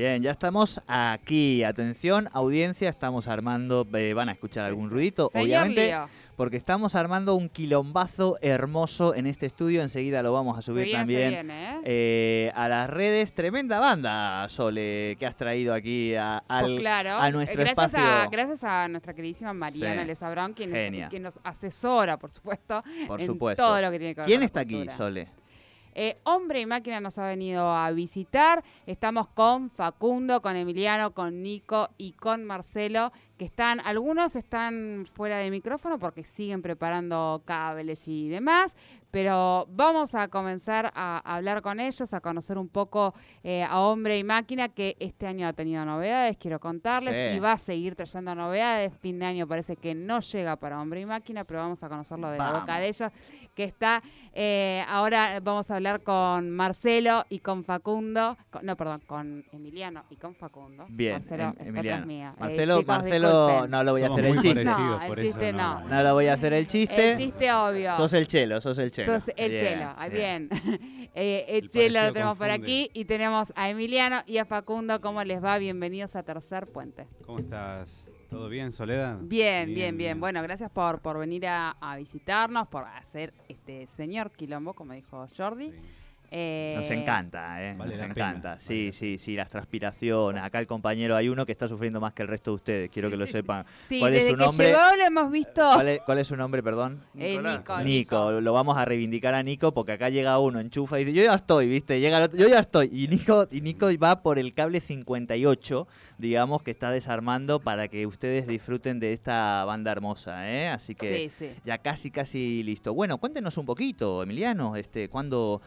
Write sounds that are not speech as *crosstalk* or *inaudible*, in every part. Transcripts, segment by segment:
Bien, ya estamos aquí. Atención, audiencia, estamos armando. eh, van a escuchar algún ruidito, Señor obviamente, porque estamos armando un quilombazo hermoso en este estudio. Enseguida lo vamos a subir viene, también viene, ¿eh? eh, a las redes. Tremenda banda, Sole, que has traído aquí a, al, Pues claro, a nuestro eh, gracias espacio. A, gracias a nuestra queridísima Mariana Sí. Brown, quien, nos, quien nos asesora, por supuesto, Por en supuesto. todo lo que tiene que ver ¿Quién con está aquí. Sole? Eh, Hombre y Máquina nos ha venido a visitar. Estamos con Facundo, con Emiliano, con Nico y con Marcelo, que están, algunos están fuera de micrófono porque siguen preparando cables y demás, pero vamos a comenzar a hablar con ellos, a conocer un poco eh, a Hombre y Máquina, que este año ha tenido novedades, quiero contarles, Sí. y va a seguir trayendo novedades. Fin de año parece que no llega para Hombre y Máquina, pero vamos a conocerlo de la boca de ellos, que está eh, ahora vamos a hablar con Marcelo y con Facundo. con- no, perdón, con Emiliano y con Facundo. Bien, Marcelo em- está Emiliano. atrás mía. Eh, Marcelo, chicos, Marcelo, no lo voy a Somos hacer el chiste. No, el por chiste eso no. No lo voy a hacer el chiste. El chiste obvio. Sos el chelo, sos el chelo. Sos el Bien, chelo, ah, bien. *laughs* Eh, el, El chelo lo tenemos por aquí y tenemos a Emiliano y a Facundo. ¿Cómo les va? Bienvenidos a Tercer Puente. ¿Cómo estás? ¿Todo bien, Soledad? Bien, bien, bien. Bueno, gracias por, por venir a, a visitarnos, por hacer este señor quilombo, como dijo Jordi. Sí. Eh, Nos encanta, ¿eh? Vale Nos encanta. pena, sí, vale sí, sí, las transpiraciones. Acá el compañero, hay uno que está sufriendo más que el resto de ustedes, quiero que lo sepan. *laughs* Sí, ¿Cuál es su que nombre? llegó lo hemos visto. ¿Cuál es, cuál es su nombre, perdón? Eh, Nico, Nico, lo vamos a reivindicar a Nico porque acá llega uno, enchufa y dice, yo ya estoy, ¿viste? Llega el otro, yo ya estoy. Y Nico, y Nico va por el cable 58, digamos, que está desarmando para que ustedes disfruten de esta banda hermosa, ¿eh? Así que Sí, sí. ya casi, casi listo. Bueno, cuéntenos un poquito, Emiliano, este, ¿cuándo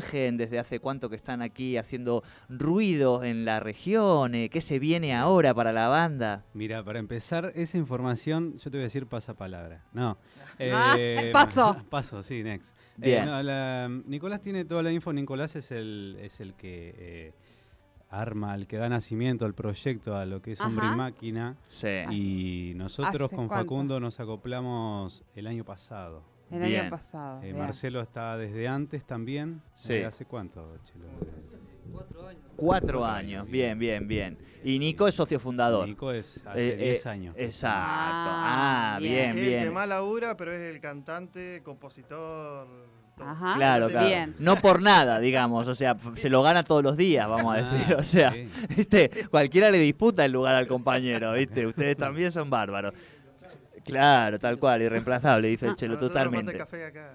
surgen? ¿Desde hace cuánto que están aquí haciendo ruido en la región? Eh, ¿Qué se viene ahora para la banda? Mira, para empezar, esa información, yo te voy a decir pasapalabra. No. *laughs* Ah, eh, paso. *laughs* paso, sí, next. Eh, Bien. no, la- Nicolás tiene toda la info. Nicolás es el, es el que eh, arma, el que da nacimiento al proyecto, a lo que es Hombre y Máquina. Sí. Y nosotros ¿Hace con cuánto? Facundo nos acoplamos el año pasado. El Bien. año pasado. Eh. Marcelo está desde antes también. Sí. Eh, ¿Hace cuánto, Chelo? Cuatro años, bien, bien, bien. Y Nico es socio fundador. Nico es hace Eh, 10 eh, años. Exacto. Ah, Ah, bien. bien, Sí, el que bien. más labura, pero es el cantante, compositor. Ajá. Claro, claro. Bien. No por nada, digamos. O sea, se lo gana todos los días, vamos a decir. Ah, O sea. *laughs* ¿viste? cualquiera le disputa el lugar al compañero, ¿viste? Ustedes también son bárbaros. Claro, tal cual, irreemplazable, dice el Chelo, A nosotros nos falta totalmente. café acá.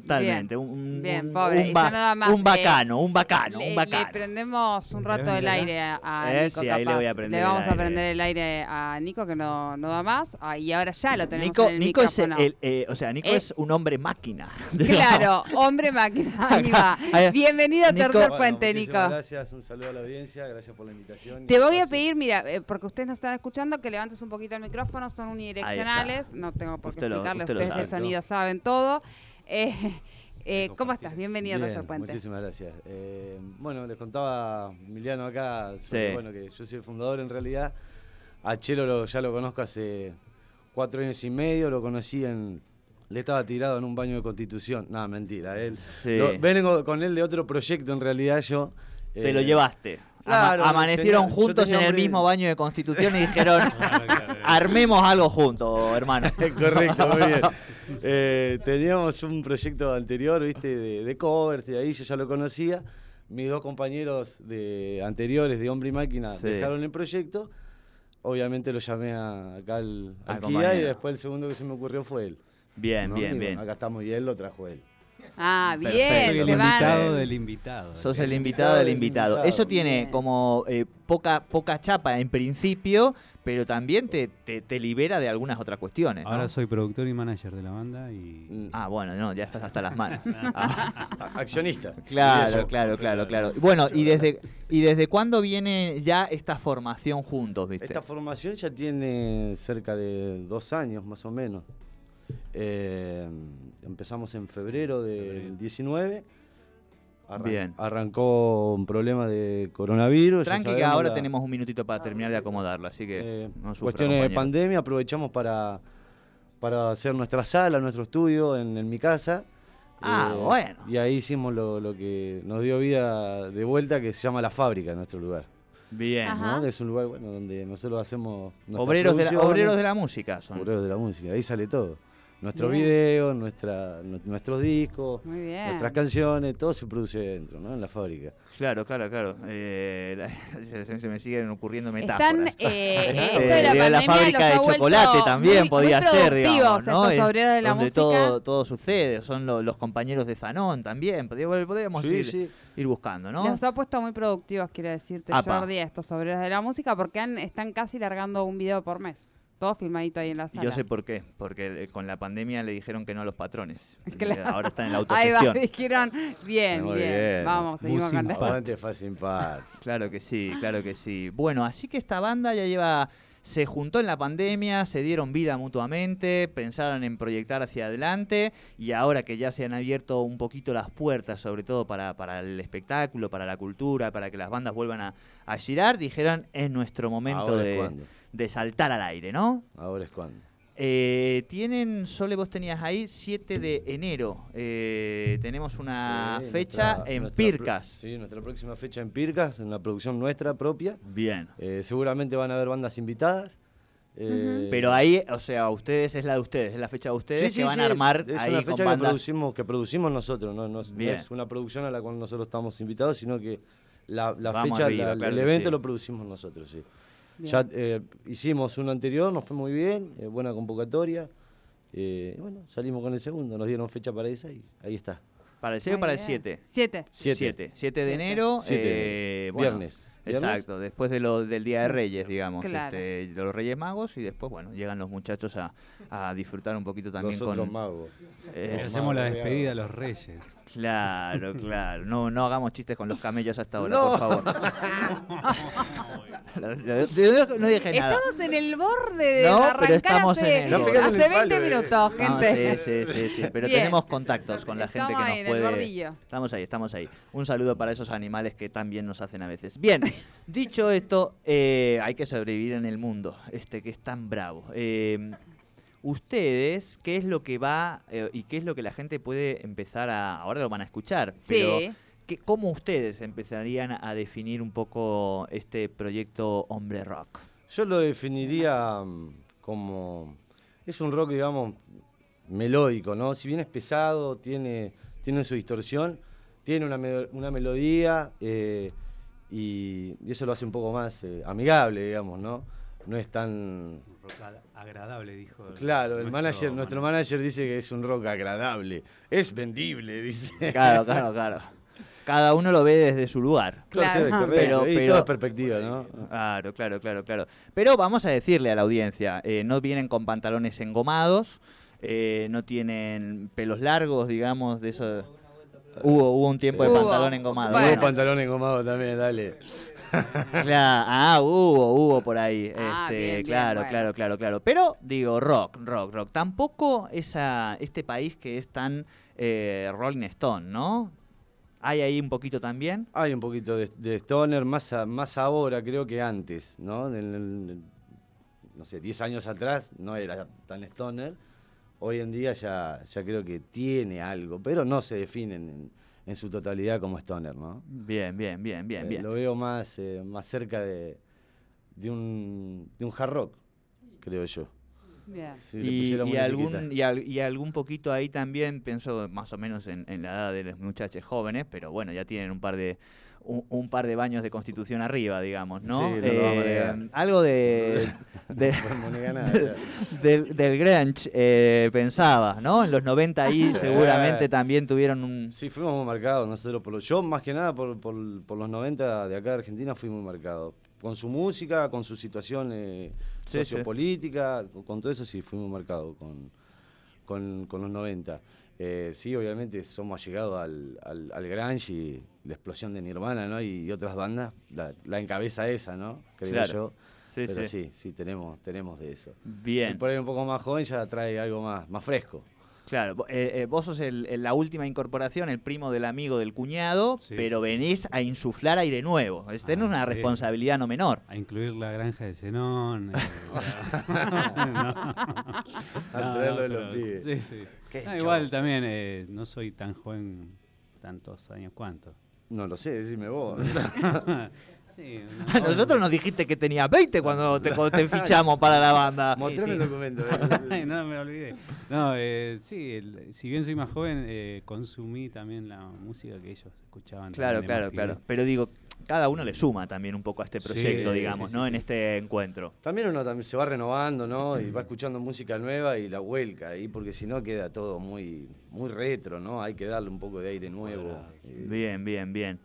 Totalmente. Un, un- Bien, un- pobre, un y ba- ya nada más, un eh, bacano, un bacano, le, un le bacano. prendemos un ¿Me rato el aire a, a Eh, Nico. sí, ahí le voy a capaz. prender Le el vamos a prender el aire a Nico que no, no da más. Ah, y ahora ya lo tenemos Nico, en el Nico es el, eh, o sea, Nico Es- es un hombre máquina. *laughs* Claro, hombre máquina. *laughs* Ahí va. Bienvenido a Tercer Bueno, Puente, Nico. Gracias, un saludo a la audiencia, gracias por la invitación. Te voy a pedir, mira, eh, porque ustedes nos están escuchando, que levantes un poquito el micrófono, son unidireccionales, no tengo por qué Usted lo- explicarles, usted lo ustedes de sonido saben todo. Eh, *laughs* eh, ¿Cómo estás? Bienvenido a Tercer Bien, Puente. muchísimas gracias. Eh, bueno, les contaba Emiliano acá, sobre, Sí. bueno, que yo soy el fundador en realidad. A Chelo lo- ya lo conozco hace cuatro años y medio, lo conocí en... Le estaba tirado en un baño de constitución. Nada, mentira. Él, Sí. lo- vengo con él de otro proyecto en realidad yo. Te eh, lo llevaste. Ama- amanecieron tenía- juntos en el mismo baño de constitución y *laughs* dijeron, Claro, claro. armemos algo juntos, hermano. *laughs* Correcto, muy bien. *laughs* Eh, teníamos un proyecto anterior, viste, de, de covers, y ahí yo ya lo conocía. Mis dos compañeros de anteriores de Hombre y Máquina Sí. dejaron el proyecto. Obviamente lo llamé a- acá al, Al al Kia compañero. y después el segundo que se me ocurrió fue él. Bien, ¿no? bien, Y bien. acá estamos y él lo trajo él. Ah, Perfecto. bien, Soy el se van. invitado del invitado. Sos el invitado del invitado. invitado. Eso tiene Bien. como eh, poca, poca chapa en principio, pero también te, te, te libera de algunas otras cuestiones. ¿no? Ahora soy productor y manager de la banda y... Mm, Ah, bueno, no, ya estás hasta las manos. *laughs* Ah, Accionista. claro, claro, claro, claro. Bueno, ¿y desde, ¿y desde cuándo viene ya esta formación juntos, viste? Esta formación ya tiene cerca de dos años más o menos. Eh, empezamos en febrero del 19. Arran- Bien. Arrancó un problema de coronavirus. Tranqui, que ahora la- tenemos un minutito para terminar de acomodarlo, así que eh, no sufra, cuestiones de pandemia, aprovechamos para, para hacer nuestra sala, nuestro estudio en, en mi casa. Eh, Ah, bueno. Y ahí hicimos lo, lo que nos dio vida de vuelta, que se llama La Fábrica, nuestro lugar. Bien. Es un lugar bueno donde nosotros hacemos Obreros de, la, obreros de la música son. Obreros de la música, ahí sale todo. Nuestros Bien. videos, nuestra, nu- nuestros discos, nuestras canciones, todo se produce dentro, ¿no? En la fábrica. Claro, claro, claro. Eh, la- *laughs* se, se me siguen ocurriendo Están, metáforas. *laughs* eh, Este, esto de la fábrica los ha de vuelto chocolate también muy- podía muy ser, digamos, productivos ¿no? estos obreros de la donde música. todo, todo sucede. Son lo- los compañeros de Zanón también. Podríamos, podríamos Sí, ir, sí. ir buscando, ¿no? Los ha puesto muy productivos, quiero decirte, Apa. Jordi, a estos obreros de la música, porque han, están casi largando un video por mes. Todo filmadito ahí en la sala. yo sé por qué. Porque con la pandemia le dijeron que no a los patrones. *laughs* Claro. Ahora están en la *laughs* Ahí va, autogestión. dijeron, bien, bien, bien. vamos, seguimos Muy con simpático. Aguante. *laughs* Claro que sí, claro que sí. Bueno, así que esta banda ya lleva, se juntó en la pandemia, se dieron vida mutuamente, pensaron en proyectar hacia adelante y ahora que ya se han abierto un poquito las puertas, sobre todo para, para el espectáculo, para la cultura, para que las bandas vuelvan a, a girar, dijeron es nuestro momento de, cuando. De saltar al aire, ¿no? Ahora es cuando. Eh, tienen, Sole, vos tenías ahí 7 de enero. Eh, tenemos una Sí, fecha nuestra- en nuestra Pircas. pro- Sí, nuestra próxima fecha en Pircas, en la producción nuestra propia. Bien. Eh, seguramente van a haber bandas invitadas. Eh, Pero ahí, o sea, ustedes es la de ustedes, es la fecha de ustedes sí, que sí, van sí, a armar es ahí una con fecha que bandas. producimos, que producimos nosotros, no, no es- no Bien. es una producción a la cual nosotros estamos invitados, sino que la, la fecha, arriba, la- claro el que evento sí. lo producimos nosotros, sí. Bien. Ya eh, hicimos uno anterior, nos fue muy bien, eh, buena convocatoria. eh, y bueno, salimos con el segundo, nos dieron fecha para esa y ahí está. ¿Para el 6 o para el bien. 7? Siete. Siete. 7. 7 de Siete. enero. Siete de eh, bueno, Viernes. Exacto, después de lo, del Día de Reyes, digamos, Claro. este, de los Reyes Magos, y después, bueno, llegan los muchachos a, a disfrutar un poquito también Los otros con... magos. eh, hacemos la despedida a los reyes. Claro, *laughs* claro. No, no hagamos chistes con los camellos hasta ahora, No. por favor. *laughs* no dije nada. Estamos en el borde de No, pero arrancar estamos hace, en el borde. hace Está pegando en el 20 palo, eh. minutos, No, gente. sí, sí, sí, sí, pero Bien. tenemos contactos con la gente Estamos que ahí, nos en el puede... bordillo. Estamos ahí, estamos ahí. Un saludo para esos animales que también nos hacen a veces. Bien, dicho esto, eh, hay que sobrevivir en el mundo, este que es tan bravo. Eh, ustedes, ¿qué es lo que va eh, y qué es lo que la gente puede empezar a... Ahora lo van a escuchar, pero Sí. ¿qué- ¿cómo ustedes empezarían a definir un poco este proyecto Hombre Rock? Yo lo definiría mm, como. Es un rock, digamos, melódico, ¿no? Si bien es pesado, tiene, tiene su distorsión, tiene una, me- una melodía eh, y, y eso lo hace un poco más eh, amigable, digamos, ¿no? No es tan. Un rock agradable, dijo. el- Claro, el nuestro manager, nuestro manager dice que es un rock agradable. Es vendible, dice. Claro, claro, claro. Cada uno lo ve desde su lugar. Claro. correcto, Pero- pero- perspectiva, ¿no? Claro, claro, claro, claro. Pero vamos a decirle a la audiencia, eh, no vienen con pantalones engomados, eh, no tienen pelos largos, digamos, de eso. Hubo, hubo un tiempo de pantalón engomado. Bueno. Hubo pantalón engomado también, dale. *laughs* Claro, ah, hubo, hubo por ahí. Ah, este, bien, bien, claro, bueno. claro, claro, claro. Pero digo, rock, rock, rock. Tampoco esa, este país que es tan eh, Rolling Stone, ¿no? Hay ahí un poquito también. Hay un poquito de, de stoner, más, a- más ahora creo que antes, ¿no? En el- en el- no sé, 10 años atrás no era tan stoner. Hoy en día ya, ya creo que tiene algo, pero no se definen en, su totalidad como stoner, ¿no? Bien, bien, bien, bien, Eh, bien. Lo veo más, eh, más cerca de, de, un, de un hard rock, creo yo. Si le y, algún, y, al- y algún poquito ahí también, pienso más o menos en, en la edad de los muchachos jóvenes, pero bueno, ya tienen un par de un, un par de baños de constitución arriba, digamos, ¿no? Sí, no Eh, algo de, de- ya. *laughs* del, del grunge, eh, pensaba, ¿no? En los 90 ahí *laughs* Sí. seguramente también tuvieron un... Sí, fuimos muy marcados nosotros. Por, lo- yo, más que nada, por, por, por los 90 de acá de Argentina, fui muy marcado. Con su música, con su situación eh, Sí, sí. sociopolítica, con, con todo eso sí, fui muy marcado con, con, con los 90. Eh, sí, obviamente somos allegados al, al, al grunge y la explosión de Nirvana, ¿no? Y, otras bandas, la, la encabeza esa, ¿no? Creo Claro. yo. Sí, Pero sí. sí, sí, tenemos, tenemos de eso. Bien. Y por ahí un poco más joven ya trae algo más, más fresco. Claro, eh, eh, vos sos el- el- la última incorporación, el primo del amigo del cuñado, Sí, pero sí, sí. venís a insuflar aire nuevo. Es tener Ah, una sí. responsabilidad no menor. A incluir la granja de Zenón. eh, *laughs* traerlo no, de los pibes. Sí, sí. Qué No, igual también eh, no soy tan joven, tantos años, ¿cuántos? No lo sé, decime vos. *laughs* *laughs* Sí, A *laughs* nosotros nos dijiste que tenías 20 cuando te, *laughs* cuando te fichamos para la banda. *laughs* Mostrame sí. el documento. Ay, no, me olvidé. No, eh, sí, el- si bien soy más joven, eh, consumí también la música que ellos escuchaban. Claro, claro, claro. Pero digo, cada uno le suma también un poco a este proyecto, sí, digamos, sí, ¿no? sí, En este encuentro. También uno también se va renovando, ¿no? Y va *clears throat* escuchando música nueva y la vuelca ahí, porque si no queda todo muy, muy retro, ¿no? Hay que darle un poco de aire nuevo. Eh, Bien, bien, bien.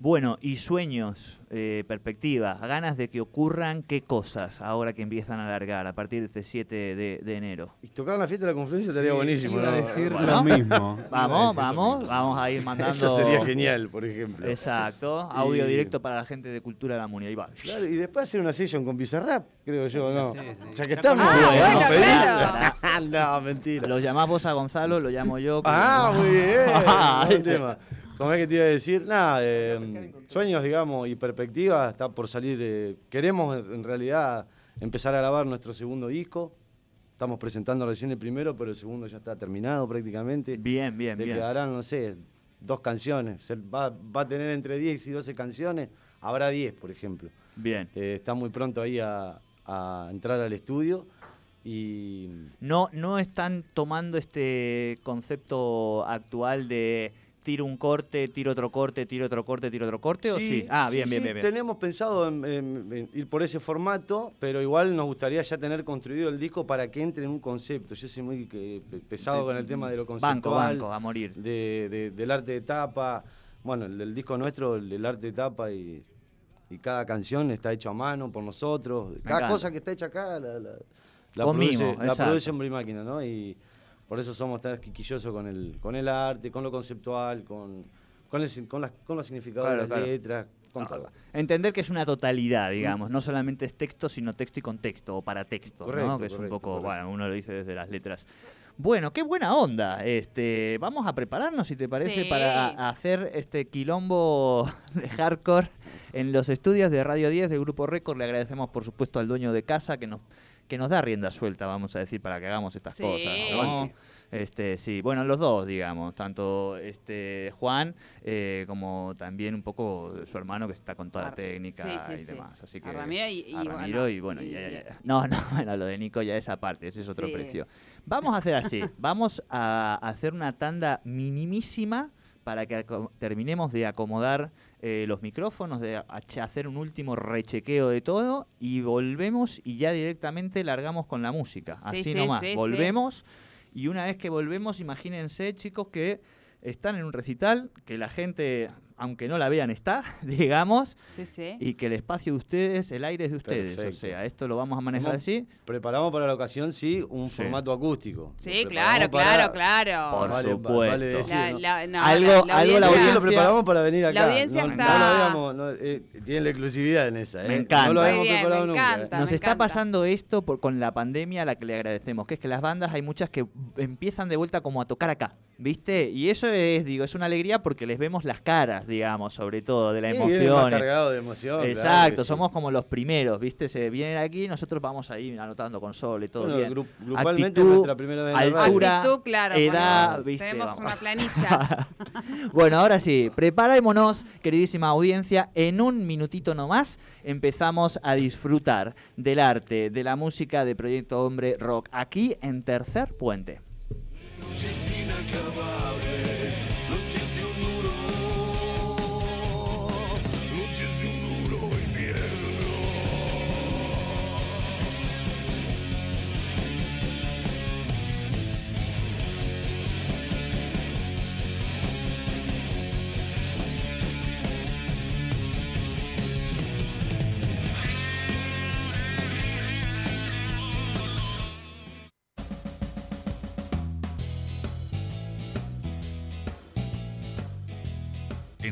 Bueno, y sueños, eh, perspectivas, ganas de que ocurran qué cosas ahora que empiezan a alargar a partir de este 7 de, de enero. Y tocar la fiesta de la confluencia estaría Sí, buenísimo, iba ¿no? a decir Bueno. lo mismo. *laughs* Vamos, vamos, mismo. vamos a ir *laughs* mandando. Eso sería genial, por ejemplo. Exacto, audio Y- directo para la gente de Cultura de la Muni. Ahí va. Claro, y después hacer una session con Bizarrap, creo yo, ¿no? Sí, sí. Ya que estamos. Ah, ¿no? bueno, *laughs* no, mentira. Lo llamás vos a Gonzalo, lo llamo yo. Ah, muy bien. Ah, buen tema. ¿Cómo es que te iba a decir? Nada, eh, sueños, digamos, y perspectivas, está por salir. eh, queremos, en realidad, empezar a grabar nuestro segundo disco. Estamos presentando recién el primero, pero el segundo ya está terminado prácticamente. Bien, bien, Le bien. quedarán, no sé, dos canciones. Se va, va a tener entre 10 y 12 canciones. Habrá 10, por ejemplo. Bien. Eh, está muy pronto ahí a, a entrar al estudio. Y No, no están tomando este concepto actual de tiro un corte, tiro otro corte, tiro otro corte, tiro otro corte, ¿o sí? Ah, bien, bien, sí, bien, bien. Tenemos pensado en, en- en ir por ese formato, pero igual nos gustaría ya tener construido el disco para que entre en un concepto. Yo soy muy pesado con el tema de lo Banco, conceptual, banco, a morir. de- de- del arte de tapa. Bueno, el, el disco nuestro, el, el arte de tapa y, y cada canción está hecho a mano por nosotros. Cada encanta. cosa que está hecha acá la, la, la produce, mimo, la produce Máquina, ¿no? Y por eso somos tan quisquillosos con el, con el arte, con lo conceptual, con, con, el con, las- con los significados Claro, de las claro. letras, con todo. Entender que es una totalidad, digamos, no solamente es texto, sino texto y contexto, o para texto, ¿no? Correcto, Que es un correcto, poco, correcto. bueno, uno lo dice desde las letras. Bueno, qué buena onda. Este, vamos a prepararnos, si te parece, Sí. para hacer este quilombo de hardcore en los estudios de Radio 10 de Grupo Récord. Le agradecemos, por supuesto, al dueño de casa que nos que nos da rienda suelta, vamos a decir, para que hagamos estas Sí. cosas. Este, sí, bueno, los dos, digamos, tanto este Juan eh, como también un poco su hermano que está con toda la técnica sí, sí, y demás. Así que A Ramiro y- y a bueno, Ramiro y bueno, y- ya, ya, ya. no, *laughs* no, bueno, lo de Nico ya es aparte, ese es otro precio. Vamos a hacer así, *laughs* vamos a hacer una tanda minimísima para que terminemos de acomodar eh, los micrófonos, de hacer un último rechequeo de todo y volvemos y ya directamente largamos con la música. Sí, Así sí, nomás, sí. volvemos y una vez que volvemos, imagínense chicos que están en un recital, que la gente, aunque no la vean, está, *laughs* digamos, Sí, sí. y que el espacio de ustedes, el aire es de ustedes. Perfecto. O sea, esto lo vamos a manejar así. Preparamos para la ocasión, sí, un Sí. formato acústico. Sí, claro, claro, claro. Por Vale, supuesto. vale decir, La- ¿no? la- no, Algo- la- la algo la Hoy audiencia- lo preparamos para venir acá. La audiencia no, está- no lo habíamos, no, eh, tienen la exclusividad en esa. Me eh. encanta. No lo habíamos bien, preparado me nunca. eh. Nos me está encanta. pasando esto por, con la pandemia a la que le agradecemos, que es que las bandas hay muchas que empiezan de vuelta como a tocar acá, ¿viste? Y eso es, digo, es una alegría porque les vemos las caras, digamos, sobre todo, de la Sí, emoción. cargado de emoción. claro Exacto, sí. somos como los primeros, ¿viste? Se vienen aquí, nosotros vamos ahí anotando console y todo Bueno, bien. gru- grupalmente Actitud, nuestra primera vez en la radio. altura, Actitud, claro. edad, ¿viste? Tenemos Vamos. una planilla. *laughs* Bueno, ahora sí, preparémonos, queridísima audiencia. En un minutito nomás empezamos a disfrutar del arte, de la música de Proyecto Hombre Rock, aquí en Tercer Puente. Just seen a cover.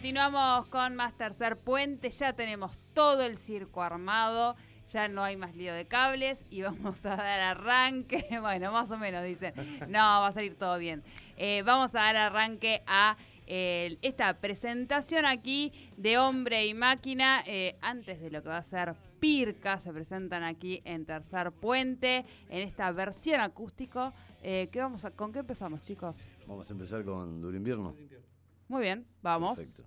Continuamos con más tercer puente. Ya tenemos todo el circo armado. Ya no hay más lío de cables y vamos a dar arranque. *laughs* Bueno, más o menos dicen. No, va a salir todo bien. Eh, vamos a dar arranque a eh, esta presentación aquí de hombre y máquina. eh, antes de lo que va a ser Pirca, se presentan aquí en Tercer Puente, en esta versión acústico. Eh, ¿qué vamos a, ¿Con qué empezamos, chicos? Vamos a empezar con Duro Invierno. Muy bien, vamos.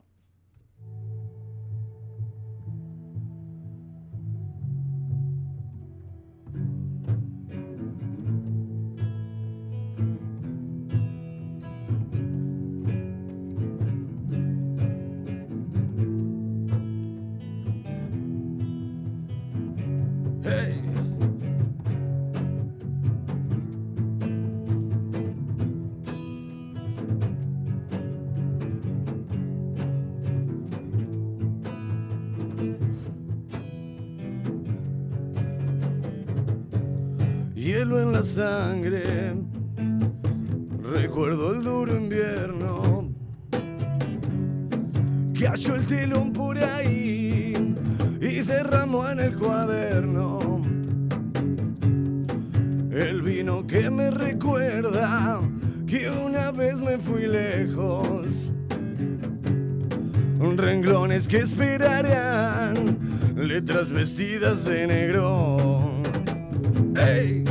Sangre, recuerdo el duro invierno. Cayó el telón por ahí y derramó en el cuaderno. El vino que me recuerda que una vez me fui lejos. Renglones que esperarán, letras vestidas de negro. ¡Ey!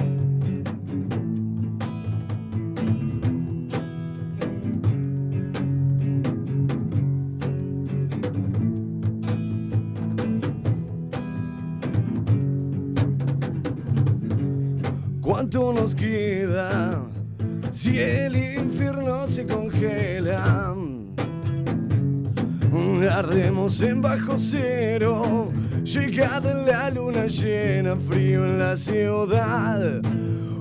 ¿Cuánto nos queda si el infierno se congela? Ardemos en bajo cero, llegada la luna llena, frío en la ciudad.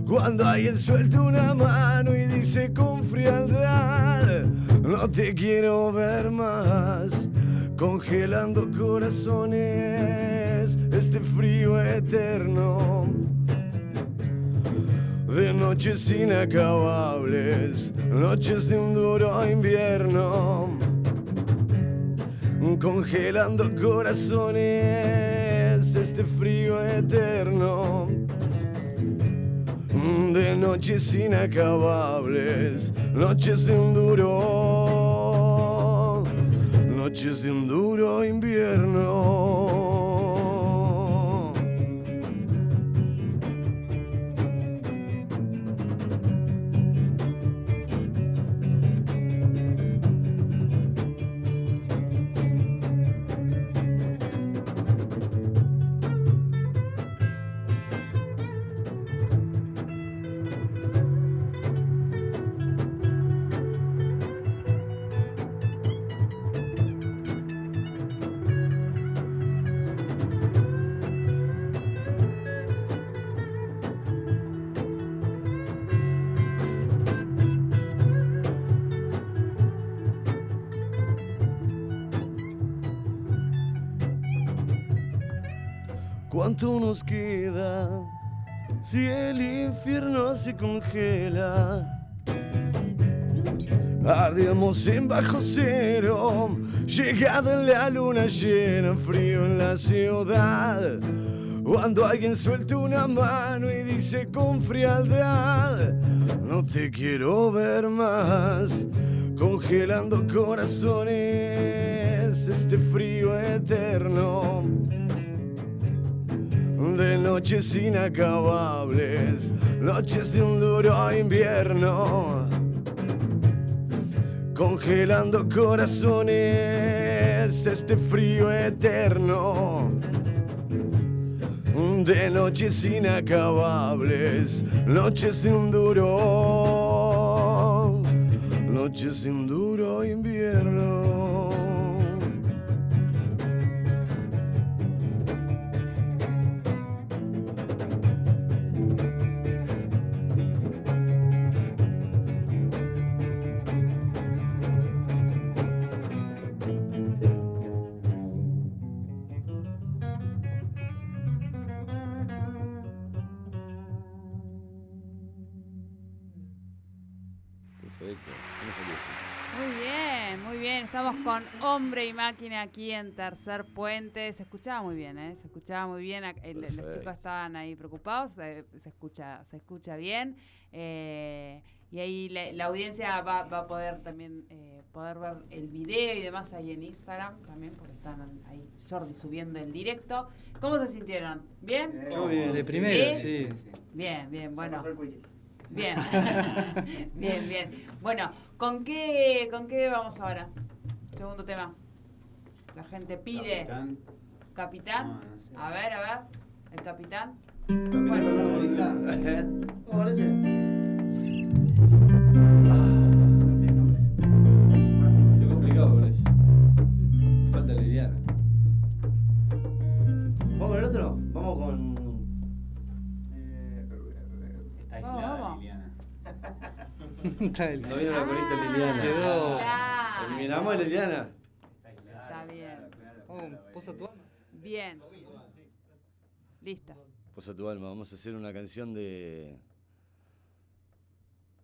Cuando alguien suelta una mano y dice con frialdad, no te quiero ver más, congelando corazones, este frío eterno de noches inacabables, noches de un duro invierno, congelando corazones, este frío eterno. De noches inacabables, noches de un duro, noches de un duro invierno. ¿Cuánto nos queda si el infierno se congela? Ardemos en bajo cero, llegada la luna llena, frío en la ciudad. Cuando alguien suelta una mano y dice con frialdad, no te quiero ver más, congelando corazones, este frío eterno de noches inacabables, noches de un duro invierno, congelando corazones, este frío eterno. De noches inacabables, noches de un duro, noches de un duro invierno. Estamos con Hombre y Máquina aquí en Tercer Puente. Se escuchaba muy bien, ¿eh? Se escuchaba muy bien. El- Los chicos estaban ahí preocupados. eh, se, escucha, se escucha bien. eh, y ahí la, la audiencia va, va a poder también eh, poder ver el video y demás ahí en Instagram también, porque están ahí Jordi subiendo el directo. ¿Cómo se sintieron? ¿Bien? Yo bien. De primera, ¿Sí? sí. Bien, bien, bueno. Bien, *laughs* *laughs* bien, bien. Bueno, ¿con qué, ¿con qué vamos ahora? Segundo tema. La gente pide. Capitán. Capitán. No, no sé. A ver, a ver. El capitán. *laughs* ¿Cómo parece? Estoy complicado con eso. Falta Liliana. ¿Vamos con el otro? Vamos con. Está aislada vamos. Liliana. *laughs* Está. No vino la colita Ah, Liliana. Quedó- claro. ¿Eliminamos a Liliana? Está bien. Oh, ¿Posa tu alma? Bien. Listo. Pues a tu alma, vamos a hacer una canción de.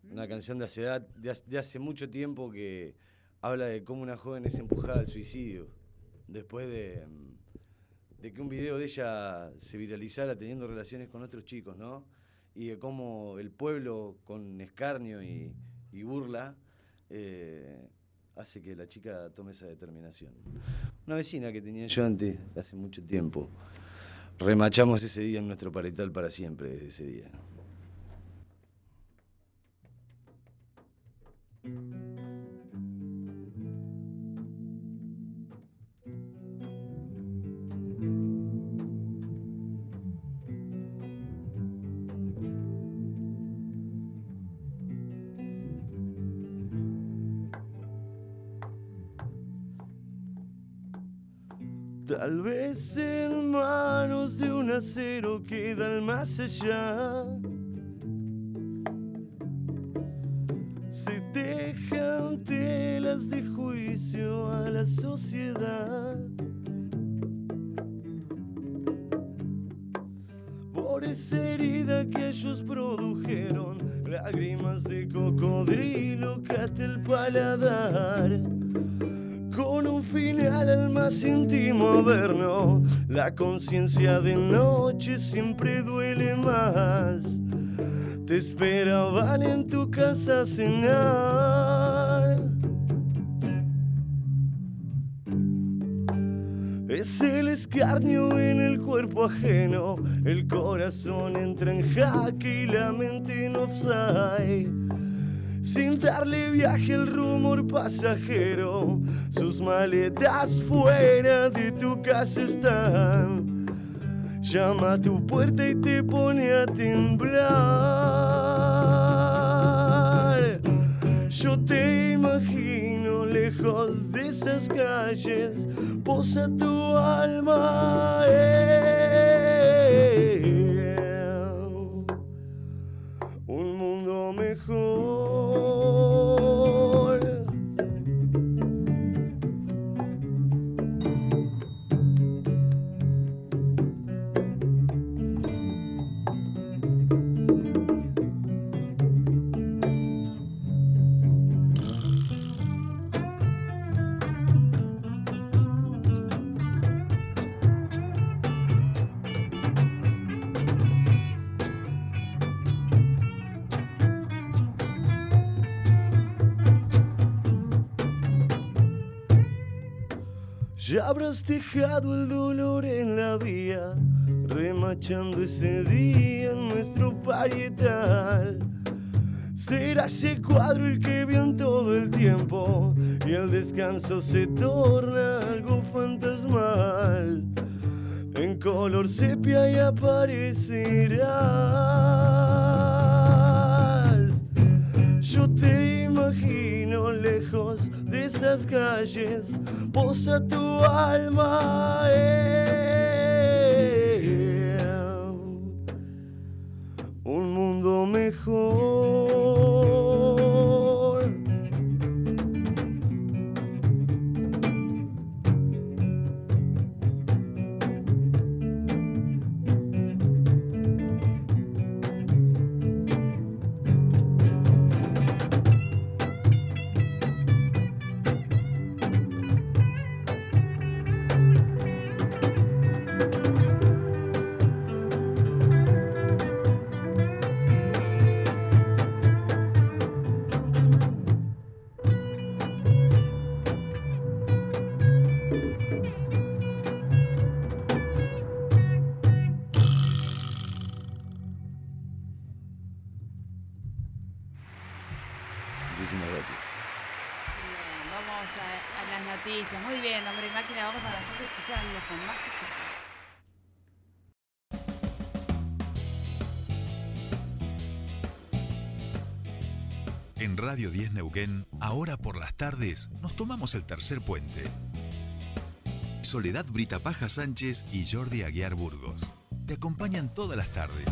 Una canción de hace, edad- de hace, de hace mucho tiempo que habla de cómo una joven es empujada al suicidio. Después de, mm, de que un video de ella se viralizara teniendo relaciones con otros chicos, ¿no? Y de cómo el pueblo, con escarnio y, y burla, eh, hace que la chica tome esa determinación. Una vecina que tenía yo antes, hace mucho tiempo. Remachamos ese día en nuestro parital para siempre desde ese día. Tal vez en manos de un acero queda el más allá. Se dejan telas de juicio a la sociedad. Por esa herida que ellos produjeron, lágrimas de cocodrilo cate el paladar. Final al más íntimo verno, la conciencia de noche siempre duele más. Te esperaban en tu casa cenar. Es el escarnio en el cuerpo ajeno, el corazón entra en jaque y la mente en offside. Sin darle viaje al rumor pasajero, sus maletas fuera de tu casa están. Llama a tu puerta y te pone a temblar. Yo te imagino lejos de esas calles, posa tu alma. eh. Dejado el dolor en la vía, remachando ese día en nuestro parietal. Será ese cuadro el que vio todo el tiempo y el descanso se torna algo fantasmal. En color sepia y aparecerás. Yo te imagino esas calles, posa tu alma. Un mundo mejor. Muchísimas gracias. Bien, vamos a, las noticias. Muy bien, hombre, máquina, vamos a las noticias que con más. En Radio 10 Neuquén, ahora por las tardes, nos tomamos el tercer puente. Soledad Britapaja Sánchez y Jordi Aguiar Burgos. Te acompañan todas las tardes.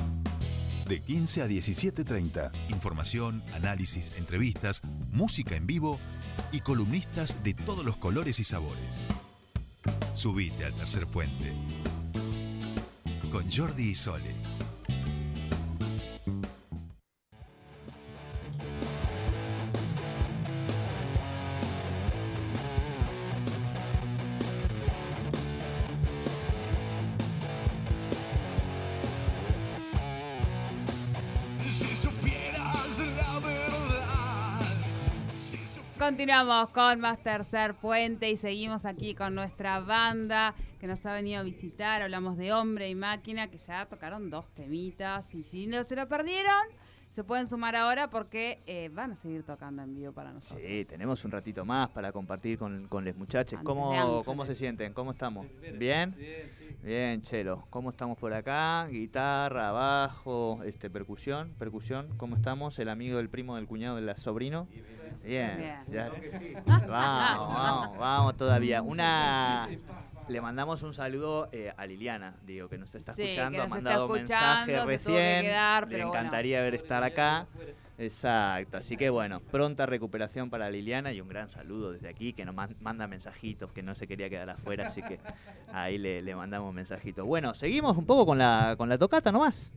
De 15 a 17.30. Información, análisis, entrevistas, música en vivo y columnistas de todos los colores y sabores. Subite al tercer puente. Con Jordi y Sole. Continuamos con más Tercer Puente y seguimos aquí con nuestra banda que nos ha venido a visitar. Hablamos de Hombre y Máquina, que ya tocaron dos temitas. Y si no se lo perdieron, se pueden sumar ahora porque eh, van a seguir tocando en vivo para nosotros. Sí, tenemos un ratito más para compartir con, con los muchachos. ¿Cómo. ¿Cómo se sienten? ¿Cómo estamos? ¿Bien? Bien, Chelo. ¿Cómo estamos por acá? Guitarra, bajo, este, percusión, percusión. ¿Cómo estamos? El amigo del primo del cuñado del sobrino. Bien. Bien. ya- Vamos, vamos, vamos todavía. Una le mandamos un saludo eh, a Liliana, digo, que nos está Sí, escuchando, ha mandado un mensaje recién. quedar, le bueno. encantaría ver estar acá. Exacto, así que bueno, pronta recuperación para Liliana y un gran saludo desde aquí que nos man- manda mensajitos, que no se quería quedar afuera, así que ahí le, le mandamos mensajitos. Bueno, seguimos un poco con la, con la tocata nomás.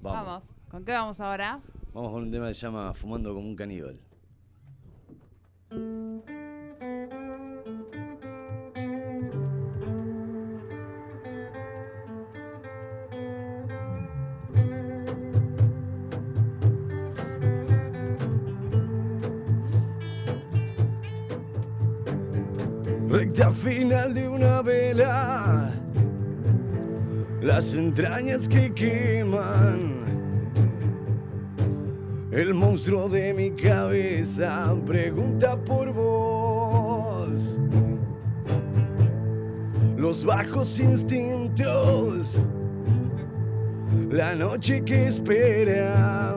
Vamos. Vamos. ¿Con qué vamos ahora? Vamos con un tema que se llama Fumando como un caníbal. Recta final de una vela, las entrañas que queman. El monstruo de mi cabeza pregunta por vos. Los bajos instintos, la noche que espera.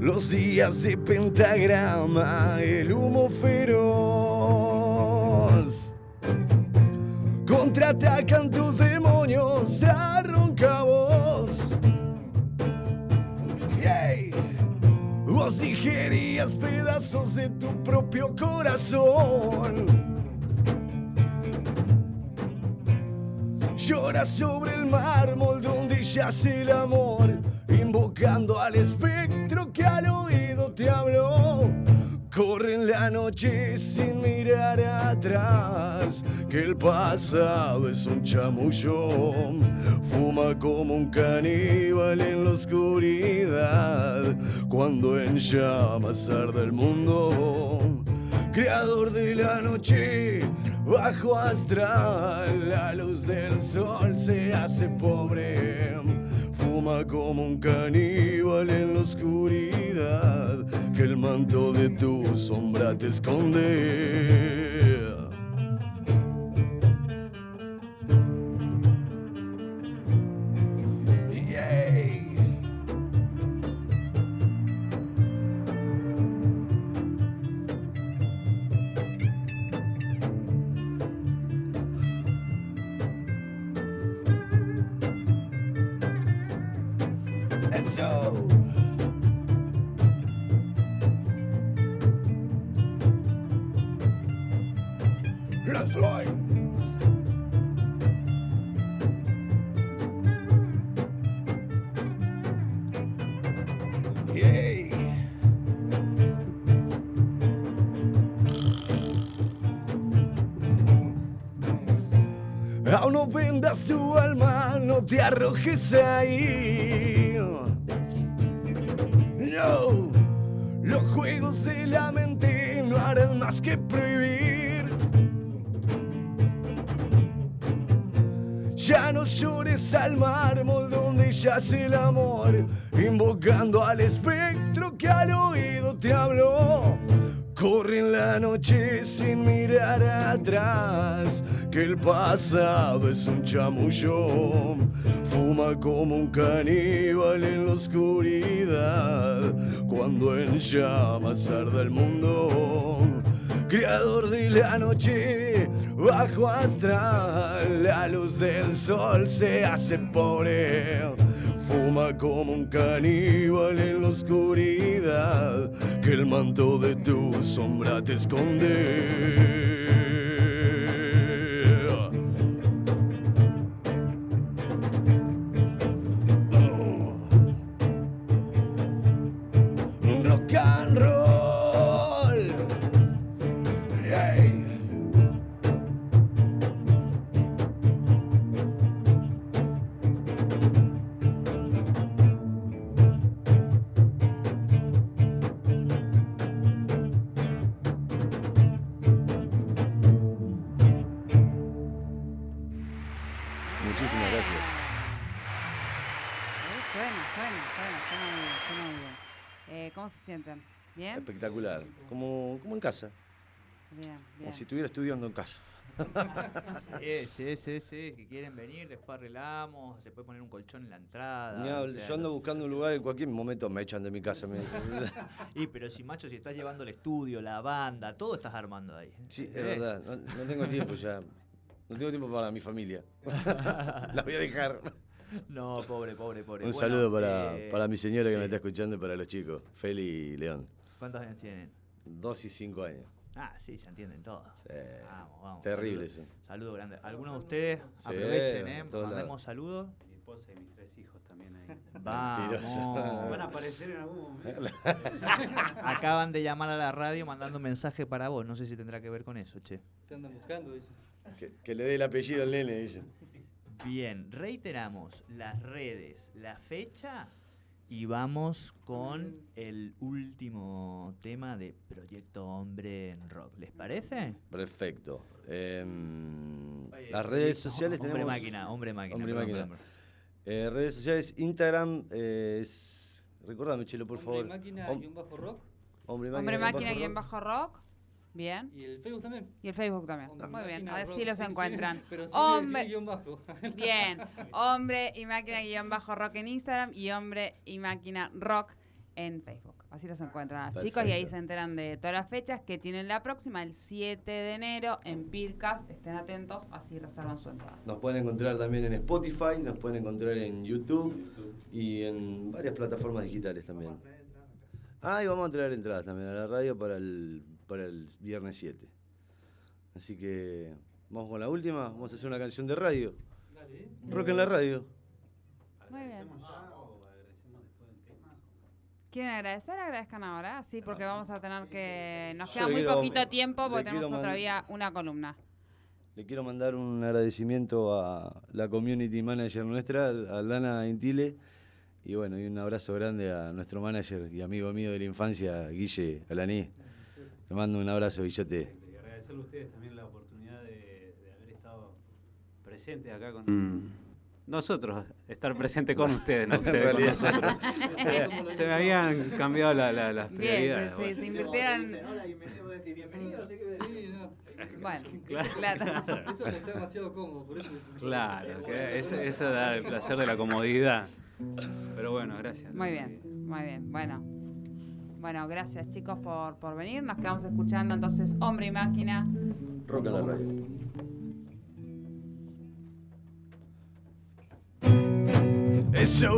Los días de pentagrama, el humo feroz. Contraatacan tus demonios a ronca voz. Yay. Vos digerías pedazos de tu propio corazón. Lloras sobre el mármol donde yace el amor, invocando al espectro que al oído te habló. Corre en la noche sin mirar atrás, que el pasado es un chamullo. Fuma como un caníbal en la oscuridad, cuando en llamas arde el mundo creador de la noche, bajo astral, la luz del sol se hace pobre, fuma como un caníbal en la oscuridad, que el manto de tu sombra te esconde. No te arrojes ahí. No, los juegos de la mente no harán más que prohibir. Ya no llores al mármol donde yace el amor, invocando al espectro que el pasado es un chamullo. Fuma como un caníbal en la oscuridad, cuando en llamas arda el mundo. Creador de la noche, bajo astral, la luz del sol se hace pobre. Fuma como un caníbal en la oscuridad, que el manto de tu sombra te esconde. Espectacular. Como, como en casa. Bien, Como si estuviera estudiando en casa. Sí, sí, sí, sí, que quieren venir, después arreglamos, se puede poner un colchón en la entrada. O sea, yo ando no buscando un lugar, en cualquier momento me echan de mi casa. me- *laughs* Y pero si macho, si estás llevando el estudio, la banda, todo estás armando ahí. Sí, es ¿Eh? verdad. No, no tengo tiempo ya. No tengo tiempo para mi familia. *laughs* La voy a dejar. No, pobre, pobre, pobre. Un Bueno, saludo para, eh, para mi señora que sí. me está escuchando y para los chicos. Feli y León. ¿Cuántos años tienen? Dos y cinco años. Ah, sí, se entienden todos. Sí. Vamos, vamos. Terrible Saludo, eso. saludo grande. ¿Algunos de ustedes Sí, aprovechen, eh? Mandemos saludos. Mi esposa y mis tres hijos también ahí. Mentiroso. *laughs* *laughs* Van a Vamos. aparecer en algún momento. *laughs* Acaban de llamar a la radio mandando un mensaje para vos. No sé si tendrá que ver con eso, che. Te andan buscando, dice. Que, que le dé el apellido al nene, dice. Bien, reiteramos las redes, la fecha y vamos con el último tema de Proyecto Hombre en Rock. ¿Les parece? Perfecto. Em, Oye, las redes sociales Hombre tenemos... máquina, hombre máquina. Hombre perdón, máquina. perdón, perdón. Eh, redes sociales, Instagram eh, es... Recordame, Chelo, por Hombre favor. máquina Hom- bajo rock. Hombre Hombre guion máquina guion rock. bajo rock. Bien. Y el Facebook también. Y el Facebook también. Hombre Muy bien. A ver si los sí, sí, encuentran. *laughs* pero Hombre. guion bajo. *laughs* Bien. Hombre y máquina guion bajo rock en Instagram y hombre y máquina rock en Facebook. Así los encuentran los chicos y ahí se enteran de todas las fechas que tienen la próxima, el 7 de enero en Pircas. Estén atentos, así reservan su entrada. Nos pueden encontrar también en Spotify, nos pueden encontrar en YouTube y en varias plataformas digitales también. Ah, y vamos a traer entradas también a la radio para el, para el viernes 7. Así que vamos con la última, vamos a hacer una canción de radio. Dale. Rock en la radio. Muy bien. ¿Agradecemos ya o agradecemos después del tema? ¿Quieren agradecer? Agradezcan ahora. Sí, porque vamos a tener que... Nos queda muy poquito tiempo porque tenemos todavía una columna. Le quiero mandar un agradecimiento a la community manager nuestra, a Lana Intile. Y bueno, y un abrazo grande a nuestro manager y amigo mío de la infancia, Guille Alaní. Te mando un abrazo, Guillote. Y agradecerle a ustedes también la oportunidad de, de haber estado presentes acá con nosotros, estar presente con *laughs* ustedes, no ustedes con nosotros. *laughs* Se me habían cambiado la- la- las Bien, prioridades. se, bueno. se invirtieran... Sí, no. Bueno, *laughs* Claro. claro. Eso me está demasiado cómodo, por eso es- Claro, que eso, eso da el placer de la comodidad. Pero bueno, gracias. Muy bien, muy bien. Bueno, bueno, gracias chicos por, por venir. Nos quedamos escuchando entonces Hombre y Máquina. Rock en la radio. Eso.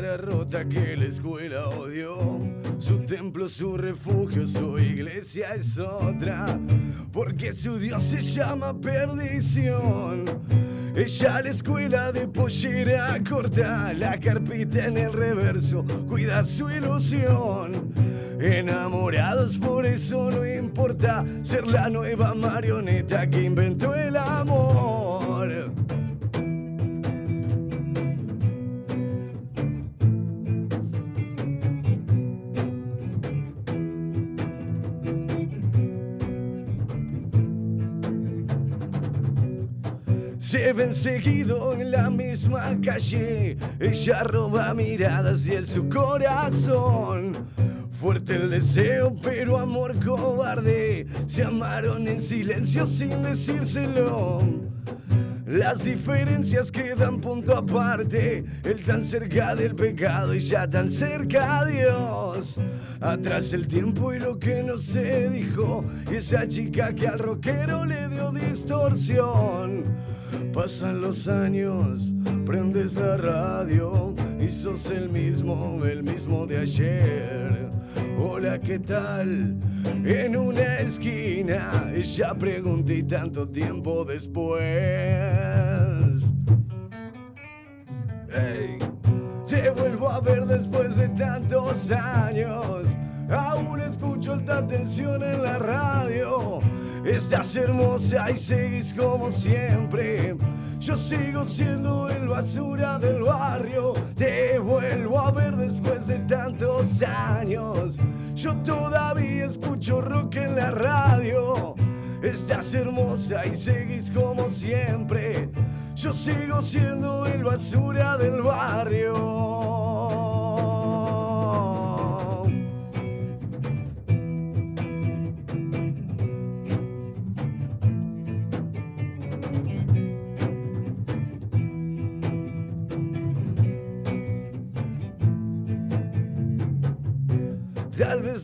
Rota que la escuela odió. Su templo, su refugio, su iglesia es otra, porque su Dios se llama perdición. Ella la escuela de pollera corta, la carpita en el reverso, cuida su ilusión. Enamorados, por eso no importa ser la nueva marioneta que inventó el amor. Ven seguido en la misma calle. Ella roba miradas y el su corazón. Fuerte el deseo, pero amor cobarde. Se amaron en silencio sin decírselo. Las diferencias quedan punto aparte. Él tan cerca del pecado y ya tan cerca a Dios. Atrás el tiempo y lo que no se dijo. Y esa chica que al rockero le dio distorsión. Pasan los años, prendes la radio y sos el mismo, el mismo de ayer. Hola, ¿qué tal? En una esquina, ella pregunta y tanto tiempo después. Hey, te vuelvo a ver después de tantos años. Aún escucho alta tensión en la radio. Estás hermosa y seguís como siempre. Yo sigo siendo el basura del barrio. Te vuelvo a ver después de tantos años. Yo todavía escucho rock en la radio. Estás hermosa y seguís como siempre. Yo sigo siendo el basura del barrio.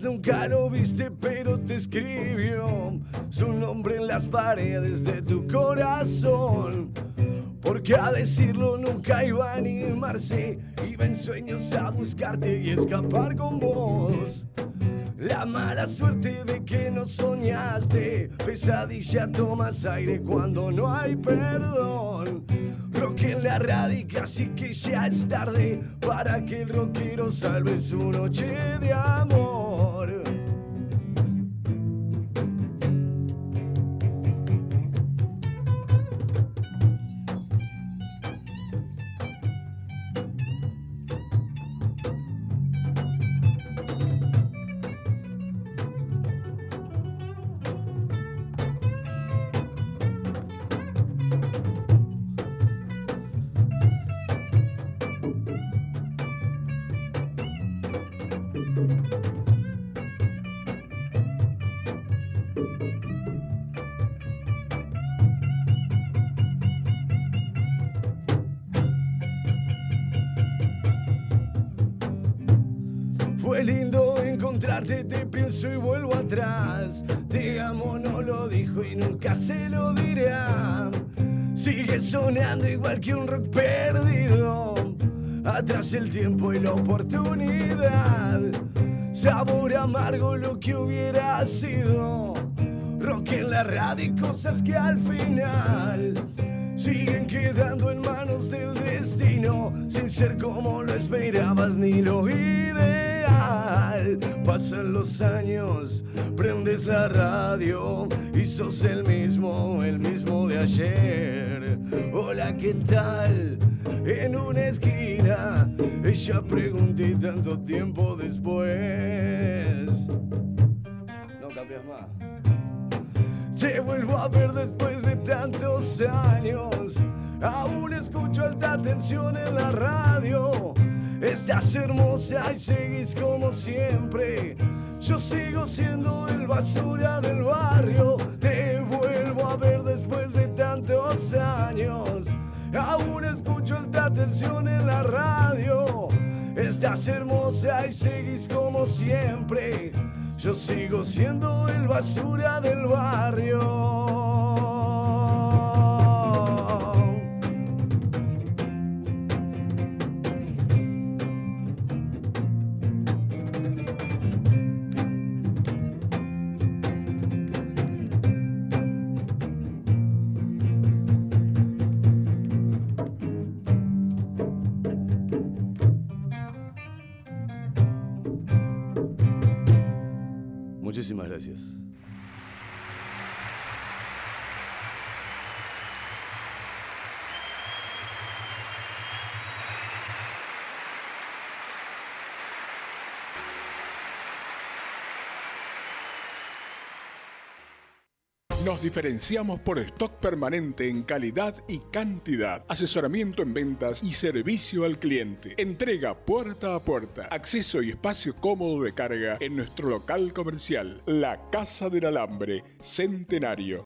Nunca lo viste, pero te escribió su nombre en las paredes de tu corazón. Porque a decirlo nunca iba a animarse, iba en sueños a buscarte y escapar con vos. La mala suerte de que no soñaste, pesadilla tomas aire cuando no hay perdón. Rock en la radica, así que ya es tarde para que el rockero salve su noche de amor. Lindo encontrarte, te pienso y vuelvo atrás. Te amo, no lo dijo y nunca se lo dirá. Sigue sonando igual que un rock perdido. Atrás el tiempo y la oportunidad. Sabor amargo lo que hubiera sido. Rock en la radio y cosas que al final siguen quedando en manos del destino, sin ser como lo esperabas ni lo ideal. Pasan los años, prendes la radio y sos el mismo, el mismo de ayer. Hola, ¿qué tal? En una esquina, ella pregunté tanto tiempo después. No cambias más. Te vuelvo a ver después de tantos años. Aún escucho alta tensión en la radio. Estás hermosa y seguís como siempre. Yo sigo siendo el basura del barrio. Te vuelvo a ver después de tantos años. Aún escucho alta tensión en la radio. Estás hermosa y seguís como siempre. Yo sigo siendo el basura del barrio. Nos diferenciamos por stock permanente en calidad y cantidad, asesoramiento en ventas y servicio al cliente. Entrega puerta a puerta, acceso y espacio cómodo de carga en nuestro local comercial, La Casa del Alambre, Centenario.